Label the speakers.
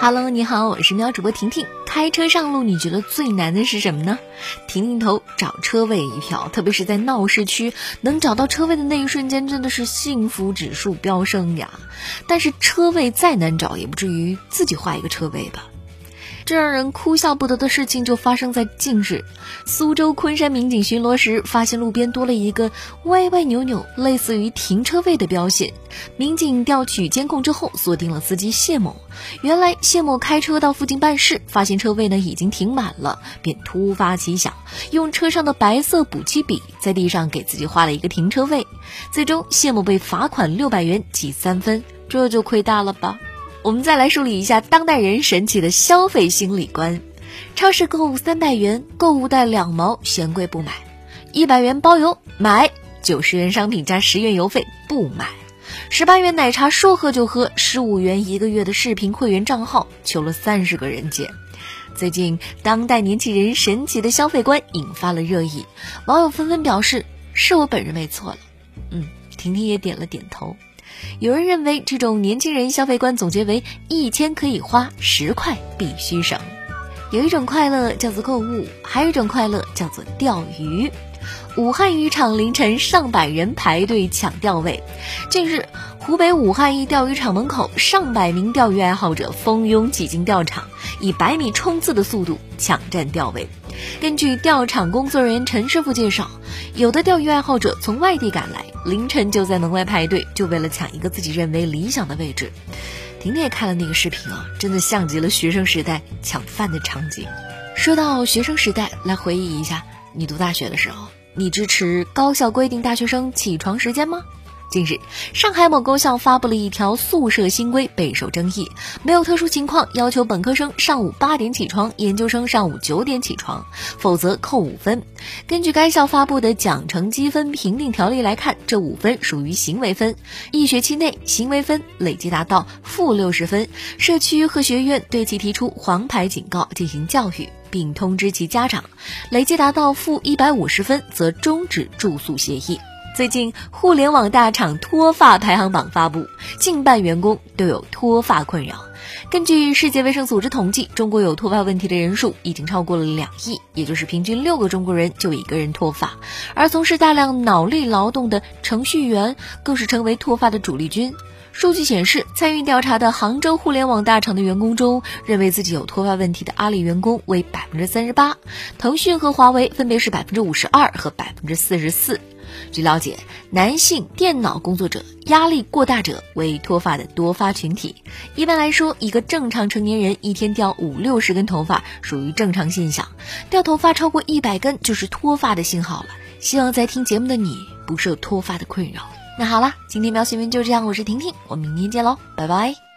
Speaker 1: Hello，你好，我是喵主播婷婷。开车上路，你觉得最难的是什么呢？婷婷头，找车位一票，特别是在闹市区，能找到车位的那一瞬间，真的是幸福指数飙升呀。但是车位再难找，也不至于自己画一个车位吧。这让人哭笑不得的事情就发生在近日，苏州昆山民警巡逻时，发现路边多了一个歪歪扭扭、类似于停车位的标线。民警调取监控之后，锁定了司机谢某。原来谢某开车到附近办事，发现车位呢已经停满了，便突发奇想，用车上的白色补漆笔在地上给自己画了一个停车位。最终，谢某被罚款六百元，记三分，这就亏大了吧。我们再来梳理一下当代人神奇的消费心理观：超市购物三百元，购物袋两毛，嫌贵不买；一百元包邮买，九十元商品加十元邮费不买；十八元奶茶说喝就喝，十五元一个月的视频会员账号求了三十个人借。最近，当代年轻人神奇的消费观引发了热议，网友纷纷表示是我本人没错了。嗯，婷婷也点了点头。有人认为这种年轻人消费观总结为一千可以花，十块必须省。有一种快乐叫做购物，还有一种快乐叫做钓鱼。武汉渔场凌晨上百人排队抢钓位。近日，湖北武汉一钓鱼场门口，上百名钓鱼爱好者蜂拥挤进钓场，以百米冲刺的速度抢占钓位。根据钓场工作人员陈师傅介绍，有的钓鱼爱好者从外地赶来，凌晨就在门外排队，就为了抢一个自己认为理想的位置。婷婷也看了那个视频啊，真的像极了学生时代抢饭的场景。说到学生时代，来回忆一下你读大学的时候，你支持高校规定大学生起床时间吗？近日，上海某高校发布了一条宿舍新规，备受争议。没有特殊情况，要求本科生上午八点起床，研究生上午九点起床，否则扣五分。根据该校发布的奖惩积分评定条例来看，这五分属于行为分，一学期内行为分累计达到负六十分，社区和学院对其提出黄牌警告，进行教育，并通知其家长；累计达到负一百五十分，则终止住宿协议。最近，互联网大厂脱发排行榜发布，近半员工都有脱发困扰。根据世界卫生组织统计，中国有脱发问题的人数已经超过了两亿，也就是平均六个中国人就一个人脱发。而从事大量脑力劳动的程序员，更是成为脱发的主力军。数据显示，参与调查的杭州互联网大厂的员工中，认为自己有脱发问题的阿里员工为百分之三十八，腾讯和华为分别是百分之五十二和百分之四十四。据了解，男性电脑工作者、压力过大者为脱发的多发群体。一般来说，一个正常成年人一天掉五六十根头发属于正常现象，掉头发超过一百根就是脱发的信号了。希望在听节目的你不受脱发的困扰。那好了，今天喵新闻就这样，我是婷婷，我们明天见喽，拜拜。